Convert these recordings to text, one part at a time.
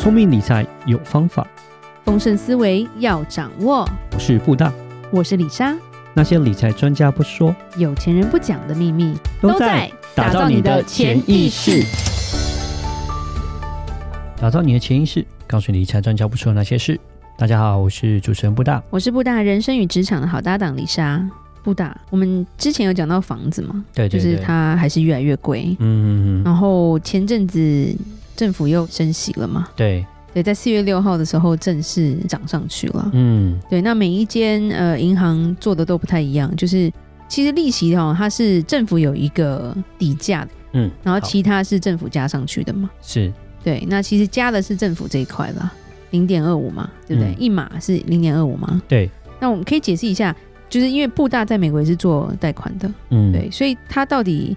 聪明理财有方法，丰盛思维要掌握。我是布大，我是李莎。那些理财专家不说，有钱人不讲的秘密，都在打造你的潜意识。打造你的潜意识，告诉你理财专家不说的那些事。大家好，我是主持人布大，我是布大人生与职场的好搭档李莎。布大，我们之前有讲到房子嘛？对，对，对，就是它还是越来越贵。嗯嗯嗯。然后前阵子。政府又升息了嘛？对对，在四月六号的时候正式涨上去了。嗯，对。那每一间呃银行做的都不太一样，就是其实利息哈，它是政府有一个底价的，嗯，然后其他是政府加上去的嘛。是，对。那其实加的是政府这一块了，零点二五嘛，对不对？嗯、一码是零点二五嘛？对。那我们可以解释一下，就是因为布大在美国也是做贷款的，嗯，对，所以它到底。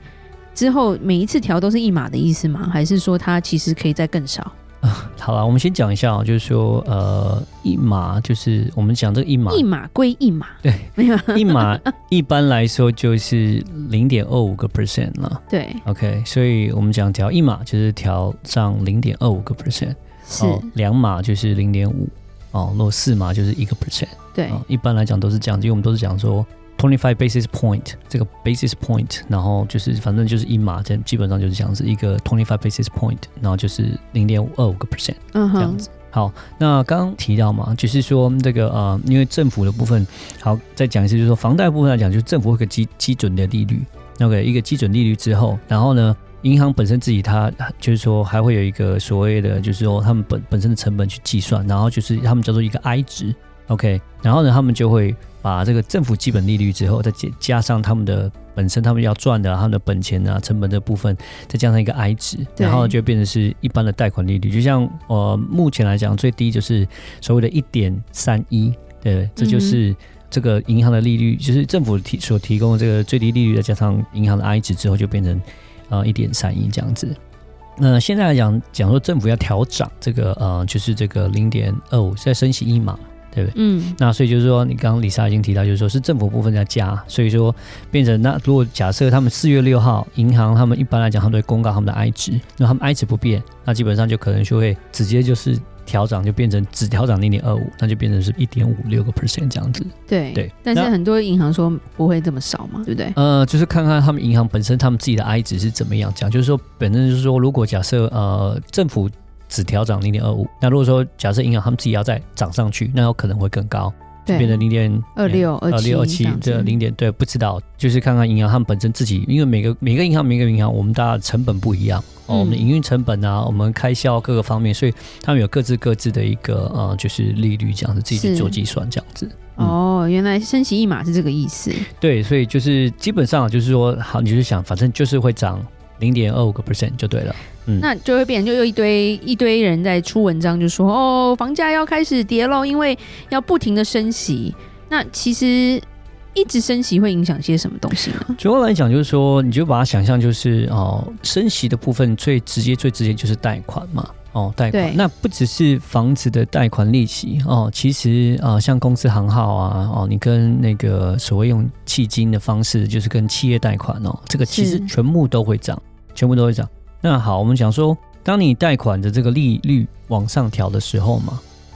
之后每一次调都是一码的意思吗？还是说它其实可以再更少？啊、好了，我们先讲一下啊，就是说呃，一码就是我们讲这个一码，一码归一码，对，没有。一码一般来说就是零点二五个 percent 了，对，OK，所以我们讲调一码就是调上零点二五个 percent，是。两码就是零点五，哦，如果四码就是一个 percent，对、哦，一般来讲都是这样，因为我们都是讲说。Twenty five basis point，这个 basis point，然后就是反正就是一码，这基本上就是这样子一个 twenty five basis point，然后就是零点二五个 percent，这样子。好，那刚刚提到嘛，就是说这个呃，因为政府的部分，好，再讲一次，就是说房贷部分来讲，就是政府会有个基基准的利率，OK，一个基准利率之后，然后呢，银行本身自己它就是说还会有一个所谓的，就是说他们本本身的成本去计算，然后就是他们叫做一个 I 值，OK，然后呢，他们就会。把这个政府基本利率之后，再加加上他们的本身他们要赚的他们的本钱啊成本的部分，再加上一个 I 值，然后就变成是一般的贷款利率。就像呃目前来讲最低就是所谓的一点三一，对，这就是这个银行的利率，就是政府提所提供的这个最低利率，再加上银行的 I 值之后，就变成呃一点三一这样子。那现在来讲讲说政府要调涨这个呃就是这个零点二五，再升息一码。对不对？嗯，那所以就是说，你刚刚李莎已经提到，就是说是政府部分在加，所以说变成那如果假设他们四月六号银行他们一般来讲，他们都会公告他们的 I 值，那他们 I 值不变，那基本上就可能就会直接就是调涨，就变成只调涨零点二五，那就变成是一点五六个 percent 这样子。对对，但是很多银行说不会这么少嘛，对不对？呃，就是看看他们银行本身他们自己的 I 值是怎么样讲，就是说本身就是说，如果假设呃政府。只调涨零点二五，那如果说假设银行他们自己要再涨上去，那有可能会更高，就变成零点二六、二六、二七这零点对，不知道，就是看看银行他们本身自己，因为每个每个银行每个银行我们大家成本不一样。哦，我们的营运成本啊，我们开销各个方面，所以他们有各自各自的一个呃，就是利率这样子，自己去做计算这样子。哦，原来升息一码是这个意思。对，所以就是基本上就是说，好，你就是想，反正就是会涨。零点二五个 percent 就对了，嗯，那就会变成就又一堆一堆人在出文章，就说哦，房价要开始跌喽，因为要不停的升息。那其实一直升息会影响些什么东西呢？主要来讲就是说，你就把它想象就是哦，升息的部分最直接最直接就是贷款嘛。哦，贷款那不只是房子的贷款利息哦，其实啊、呃，像公司行号啊，哦，你跟那个所谓用迄金的方式，就是跟企业贷款哦，这个其实全部都会涨，全部都会涨。那好，我们讲说，当你贷款的这个利率往上调的时候嘛，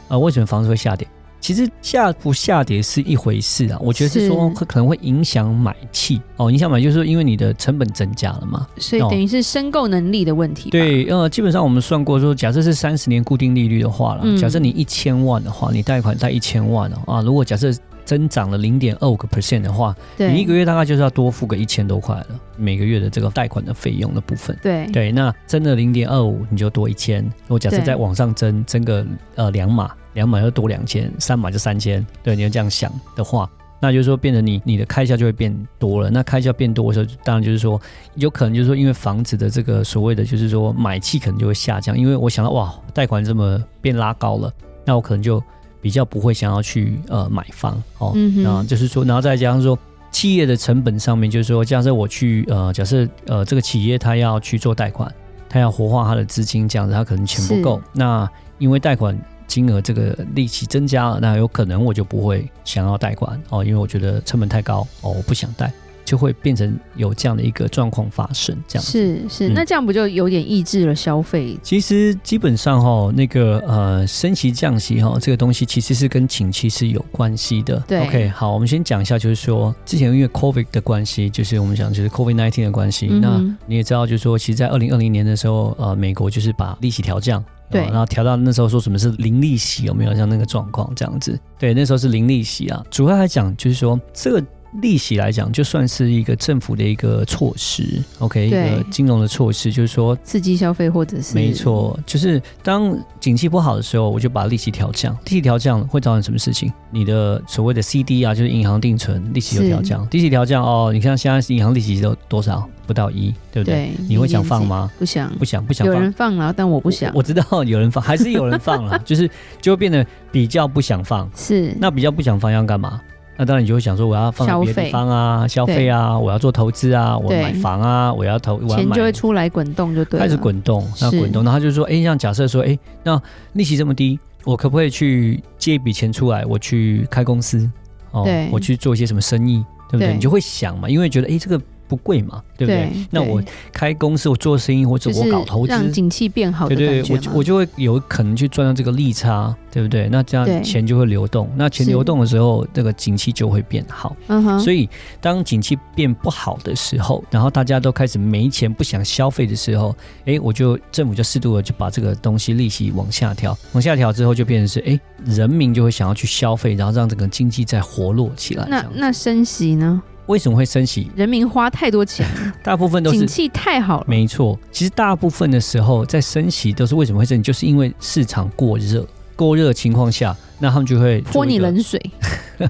啊、呃，为什么房子会下跌？其实下不下跌是一回事啊，我觉得是说会可能会影响买气哦，影响买就是说因为你的成本增加了嘛，所以等于是申购能力的问题。对，呃，基本上我们算过说，假设是三十年固定利率的话了，嗯、假设你一千万的话，你贷款贷一千万哦啊，如果假设增长了零点二五个 percent 的话，你一个月大概就是要多付个一千多块了，每个月的这个贷款的费用的部分。对对，那增了零点二五，你就多一千。如果假设再往上增，增个呃两码。两码就多两千，三码就三千。对，你要这样想的话，那就是说，变成你你的开销就会变多了。那开销变多的时候，当然就是说，有可能就是说，因为房子的这个所谓的就是说买气可能就会下降。因为我想到哇，贷款这么变拉高了，那我可能就比较不会想要去呃买房哦。嗯哼。那就是说，然后再加上说企业的成本上面，就是说，假设我去呃，假设呃这个企业它要去做贷款，它要活化它的资金，这样子它可能钱不够。那因为贷款。金额这个利息增加了，那有可能我就不会想要贷款哦，因为我觉得成本太高哦，我不想贷。就会变成有这样的一个状况发生。这样是是，那这样不就有点抑制了消费？其实基本上哈，那个呃升息降息哈，这个东西其实是跟景气是有关系的。对，OK，好，我们先讲一下，就是说之前因为 COVID 的关系，就是我们讲就是 COVID nineteen 的关系。嗯、那你也知道，就是说，其实，在二零二零年的时候，呃，美国就是把利息调降。对，然后调到那时候说什么是零利息，有没有像那个状况这样子？对，那时候是零利息啊。主要来讲就是说这个。利息来讲，就算是一个政府的一个措施，OK，一个金融的措施，就是说刺激消费或者是没错，就是当景气不好的时候，我就把利息调降。利息调降会造成什么事情？你的所谓的 CD 啊，就是银行定存利息有调降。利息调降哦，你看现在银行利息都多少？不到一，对不对？对，你会想放吗？不想，不想，不想放。有人放了，但我不想。我，我知道有人放，还是有人放了，就是就会变得比较不想放。是，那比较不想放要干嘛？那当然，你就会想说，我要放在别的地方啊，消费啊，我要做投资啊，我买房啊，我要投，我要买，钱就会出来滚动，就对了。开始滚动，那滚动，然后他就说，哎，像假设说，哎，那利息这么低，我可不可以去借一笔钱出来，我去开公司，哦，我去做一些什么生意，对不对？你就会想嘛，因为觉得，哎，这个。不贵嘛，对不对？对，那我开公司，我做生意，或者我搞投资，让景气变好，对对，我我就会有可能去赚到这个利差，对不对？那这样钱就会流动，那钱流动的时候，这个景气就会变好。嗯哼。所以当景气变不好的时候，然后大家都开始没钱，不想消费的时候，哎，我就政府就适度的就把这个东西利息往下调，往下调之后就变成是，哎，人民就会想要去消费，然后让整个经济再活络起来。那那升息呢？为什么会升息？人民花太多钱，大部分都是景气太好了。没错，其实大部分的时候在升息都是为什么会升息？就是因为市场过热，过热的情况下，那他们就会泼你冷水。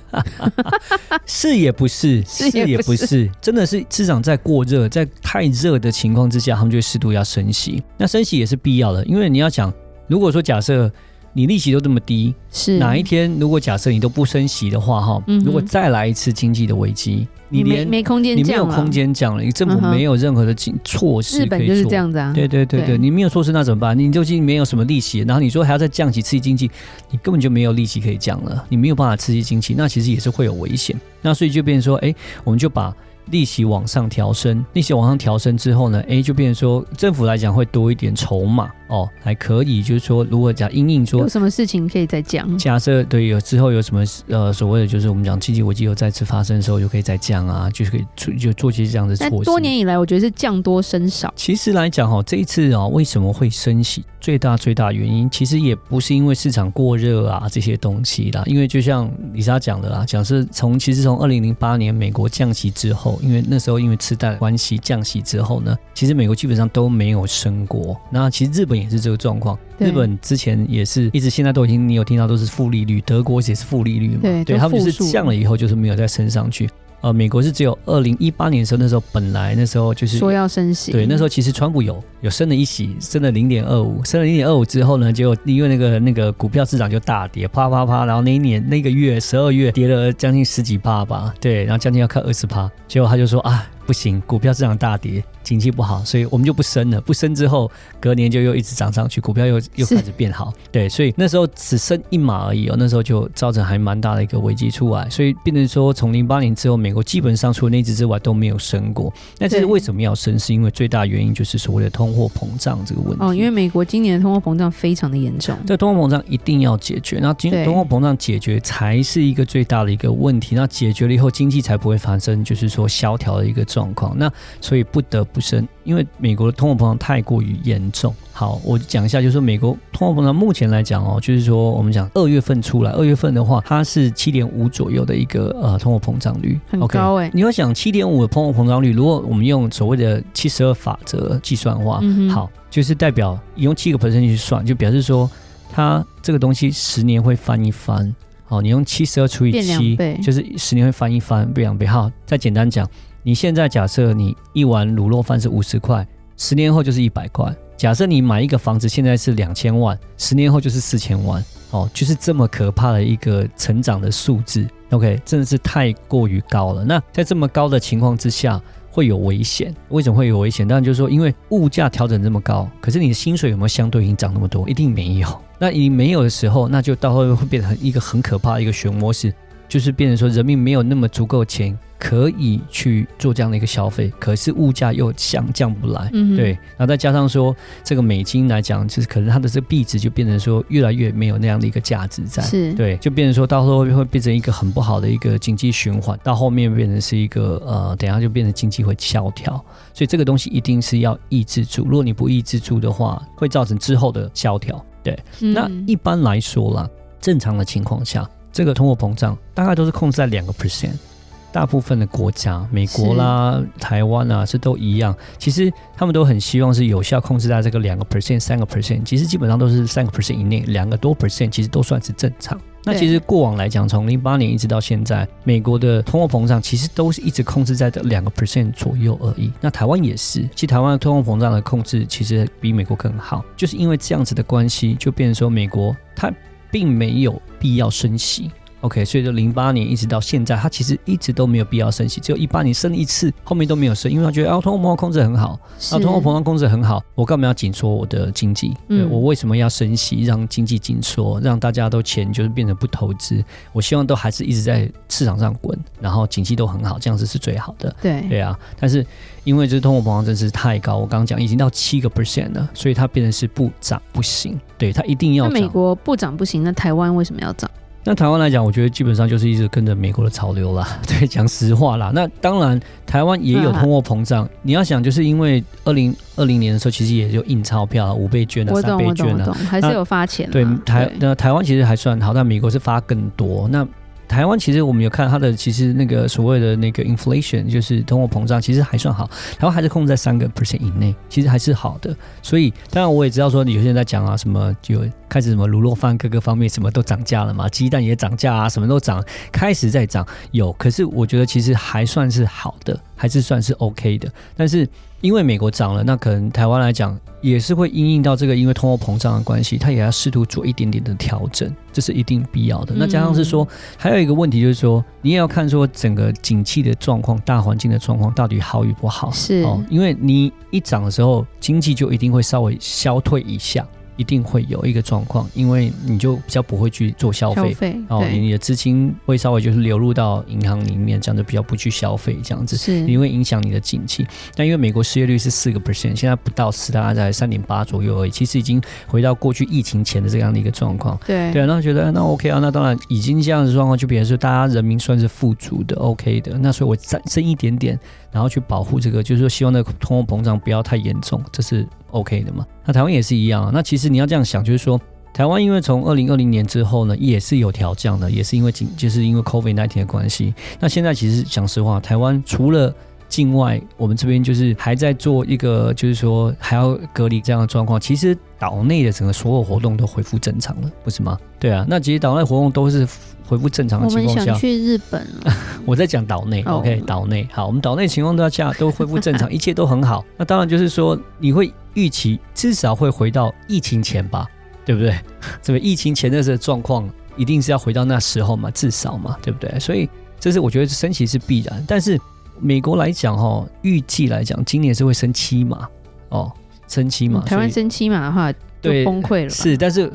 是也不是，是也不是，真的是市场在过热，在太热的情况之下，他们就会适度要升息。那升息也是必要的，因为你要讲，如果说假设。你利息都这么低，是哪一天如果假设你都不升息的话，哈、嗯，如果再来一次经济的危机，你连没，没空间，你没有空间讲了，你政府没有任何的措施可以做，日本就是这样子啊，对对对对，对你没有措施那怎么办？你究竟没有什么利息，然后你说还要再降息刺激经济，你根本就没有利息可以降了，你没有办法刺激经济，那其实也是会有危险。那所以就变成说，哎，我们就把。利息往上调升，利息往上调升之后呢，哎，就变成说政府来讲会多一点筹码哦，还可以，就是说如果讲因应说有什么事情可以再降，假设对有之后有什么呃所谓的就是我们讲经济危机又再次发生的时候，就可以再降啊，就是可以做就做些这样的措施。多年以来，我觉得是降多升少。其实来讲哈，这一次啊，为什么会升息？最大最大原因其实也不是因为市场过热啊这些东西啦，因为就像李莎讲的啦，讲是从其实从二零零八年美国降息之后，因为那时候因为次贷关系降息之后呢，其实美国基本上都没有升过。那其实日本也是这个状况，日本之前也是一直现在都已经你有听到都是负利率，德国也是负利率嘛，对，对他们就是降了以后就是没有再升上去。呃，美国是只有二零一八年的时候，那时候本来那时候就是说要升息，对，那时候其实川普有有升了一息，升了零点二五，升了零点二五之后呢，结果因为那个那个股票市场就大跌，啪啪啪，然后那一年那个月十二月跌了将近十几趴吧，对，然后将近要看二十趴，结果他就说啊，不行，股票市场大跌。经济不好，所以我们就不升了。不升之后，隔年就又一直涨上去，股票又又开始变好。对，所以那时候只升一码而已哦。那时候就造成还蛮大的一个危机出来，所以变成说，从零八年之后，美国基本上除了那只之外都没有升过。那这是为什么要升？是因为最大原因就是所谓的通货膨胀这个问题。哦，因为美国今年的通货膨胀非常的严重。这通货膨胀一定要解决，那今通货膨胀解决才是一个最大的一个问题。那解决了以后，经济才不会发生就是说萧条的一个状况。那所以不得不升。因为美国的通货膨胀太过于严重，好，我讲一下，就是说美国通货膨胀目前来讲哦，就是说我们讲二月份出来，二月份的话，它是七点五左右的一个呃通货膨胀率，很高哎、欸。你要想七点五的通货膨胀率，如果我们用所谓的七十二法则计算的话，嗯、好，就是代表用七个 percent 去算，就表示说它这个东西十年会翻一番。好，你用七十二除以七，就是十年会翻一番，变两倍。好，再简单讲。你现在假设你一碗卤肉饭是五十块，十年后就是一百块。假设你买一个房子现在是两千万，十年后就是四千万。哦，就是这么可怕的一个成长的数字。OK，真的是太过于高了。那在这么高的情况之下，会有危险。为什么会有危险？当然就是说，因为物价调整这么高，可是你的薪水有没有相对应涨那么多？一定没有。那你没有的时候，那就到后面会变成一个很可怕的一个漩涡式。就是变成说人民没有那么足够钱。可以去做这样的一个消费，可是物价又降降不来，嗯、对，然后再加上说这个美金来讲，就是可能它的这个币值就变成说越来越没有那样的一个价值在，是。对，就变成说到时候会变成一个很不好的一个经济循环，到后面变成是一个呃，等下就变成经济会萧条，所以这个东西一定是要抑制住，如果你不抑制住的话，会造成之后的萧条。对，嗯、那一般来说啦，正常的情况下，这个通货膨胀大概都是控制在两个 percent。大部分的国家，美国啦、台湾啊，是都一样。其实他们都很希望是有效控制在这个两个 percent、三个 percent。其实基本上都是三个 percent 以内，两个多 percent 其实都算是正常。那其实过往来讲，从零八年一直到现在，美国的通货膨胀其实都是一直控制在这两个 percent 左右而已。那台湾也是，其实台湾的通货膨胀的控制其实比美国更好，就是因为这样子的关系，就变成说美国它并没有必要升息。OK，所以就零八年一直到现在，它其实一直都没有必要升息，只有一八年升了一次，后面都没有升，因为他觉得啊，通货膨胀控制很好，啊，通货膨胀控制很好，我干嘛要紧缩我的经济？对，我为什么要升息，让经济紧缩，让大家都钱就是变成不投资？我希望都还是一直在市场上滚，然后景气都很好，这样子是最好的。对对啊，但是因为这通货膨胀真是太高，我刚刚讲已经到七个 percent 了，所以它变成是不涨不行。对，它一定要涨。美国不涨不行，那台湾为什么要涨？那台湾来讲，我觉得基本上就是一直跟着美国的潮流啦。对，讲实话啦。那当然，台湾也有通货膨胀。啊、你要想，就是因为二零二零年的时候，其实也就印钞票，五倍券啊，三倍券啊，还是有发钱。对，台那台湾其实还算好，但美国是发更多。那台湾其实我们有看它的，其实那个所谓的那个 inflation 就是通货膨胀，其实还算好。台湾还是控制在三个 percent 以内，其实还是好的。所以当然我也知道说，有些人在讲啊，什么就开始什么卤肉饭各个方面什么都涨价了嘛，鸡蛋也涨价啊，什么都涨，开始在涨。有，可是我觉得其实还算是好的，还是算是 OK 的。但是因为美国涨了，那可能台湾来讲。也是会因应到这个，因为通货膨胀的关系，它也要试图做一点点的调整，这是一定必要的。那加上是说，还有一个问题就是说，你也要看说整个景气的状况、大环境的状况到底好与不好。是哦，因为你一涨的时候，经济就一定会稍微消退一下。一定会有一个状况，因为你就比较不会去做消费，哦，你的资金会稍微就是流入到银行里面，这样就比较不去消费，这样子是，因为影响你的景气。但因为美国失业率是四个 percent，现在不到四，大概在三点八左右而已，其实已经回到过去疫情前的这样的一个状况。对对，那觉得那 OK 啊，那当然已经这样的状况，就比如说大家人民算是富足的，OK 的。那所以我再升一点点，然后去保护这个，就是说希望那个通货膨胀不要太严重，这是。OK 的嘛？那台湾也是一样啊。那其实你要这样想，就是说，台湾因为从二零二零年之后呢，也是有调降的，也是因为就是因为 Covid nineteen 的关系。那现在其实讲实话，台湾除了境外，我们这边就是还在做一个，就是说还要隔离这样的状况。其实岛内的整个所有活动都恢复正常了，不是吗？对啊。那其实岛内活动都是恢复正常的情况下，我们想去日本。我在讲岛内，OK，岛内好，我们岛内情况都要下都恢复正常，一切都很好。那当然就是说你会。预期至少会回到疫情前吧，对不对？这个疫情前的这个状况一定是要回到那时候嘛，至少嘛，对不对？所以这是我觉得升息是必然。但是美国来讲哈，预计来讲今年是会升七码哦，升七码。台湾升七码的话，对，崩溃了。是，但是。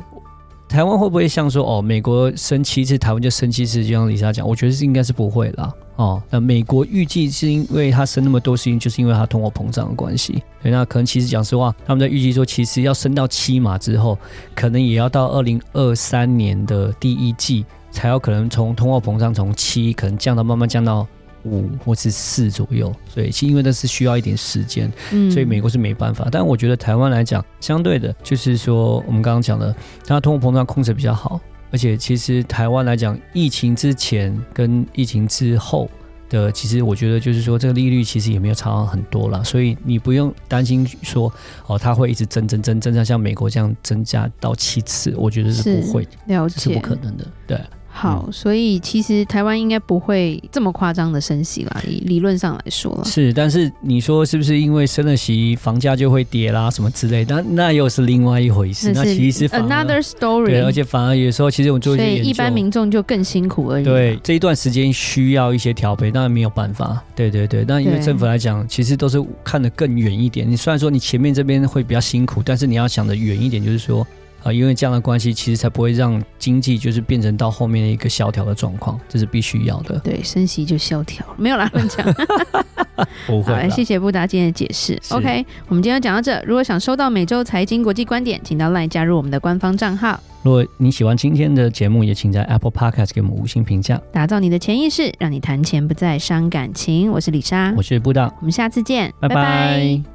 台湾会不会像说哦，美国升七次，台湾就升七次？就像李莎讲，我觉得是应该是不会啦。哦。那美国预计是因为它升那么多，是因就是因为它通货膨胀的关系。对，那可能其实讲实话，他们在预计说，其实要升到七码之后，可能也要到二零二三年的第一季，才有可能从通货膨胀从七可能降到慢慢降到。五或是四左右，所以其实因为那是需要一点时间，嗯，所以美国是没办法。但我觉得台湾来讲，相对的，就是说我们刚刚讲的，它通货膨胀控制比较好，而且其实台湾来讲，疫情之前跟疫情之后的，其实我觉得就是说这个利率其实也没有差很多了，所以你不用担心说哦，它会一直增增增增加，像美国这样增加到七次，我觉得是不会，了解，是不可能的，对。好，所以其实台湾应该不会这么夸张的升息啦，以理论上来说。是，但是你说是不是因为升了息，房价就会跌啦，什么之类的？那那又是另外一回事。那，是那其实 another story。对，而且反而有时候，其实我们做一些研究，所以一般民众就更辛苦而已。对，这一段时间需要一些调配，当然没有办法。对对对，那因为政府来讲，其实都是看得更远一点。你虽然说你前面这边会比较辛苦，但是你要想的远一点，就是说。啊，因为这样的关系，其实才不会让经济就是变成到后面的一个萧条的状况，这是必须要的。对，升息就萧条，没有啦，乱讲。不会。好，谢谢布达今天的解释。OK，我们今天讲到这。如果想收到每周财经国际观点，请到 LINE 加入我们的官方账号。如果你喜欢今天的节目，也请在 Apple Podcast 给我们五星评价，打造你的潜意识，让你谈钱不再伤感情。我是李莎，我是布达，我们下次见，拜拜。拜拜。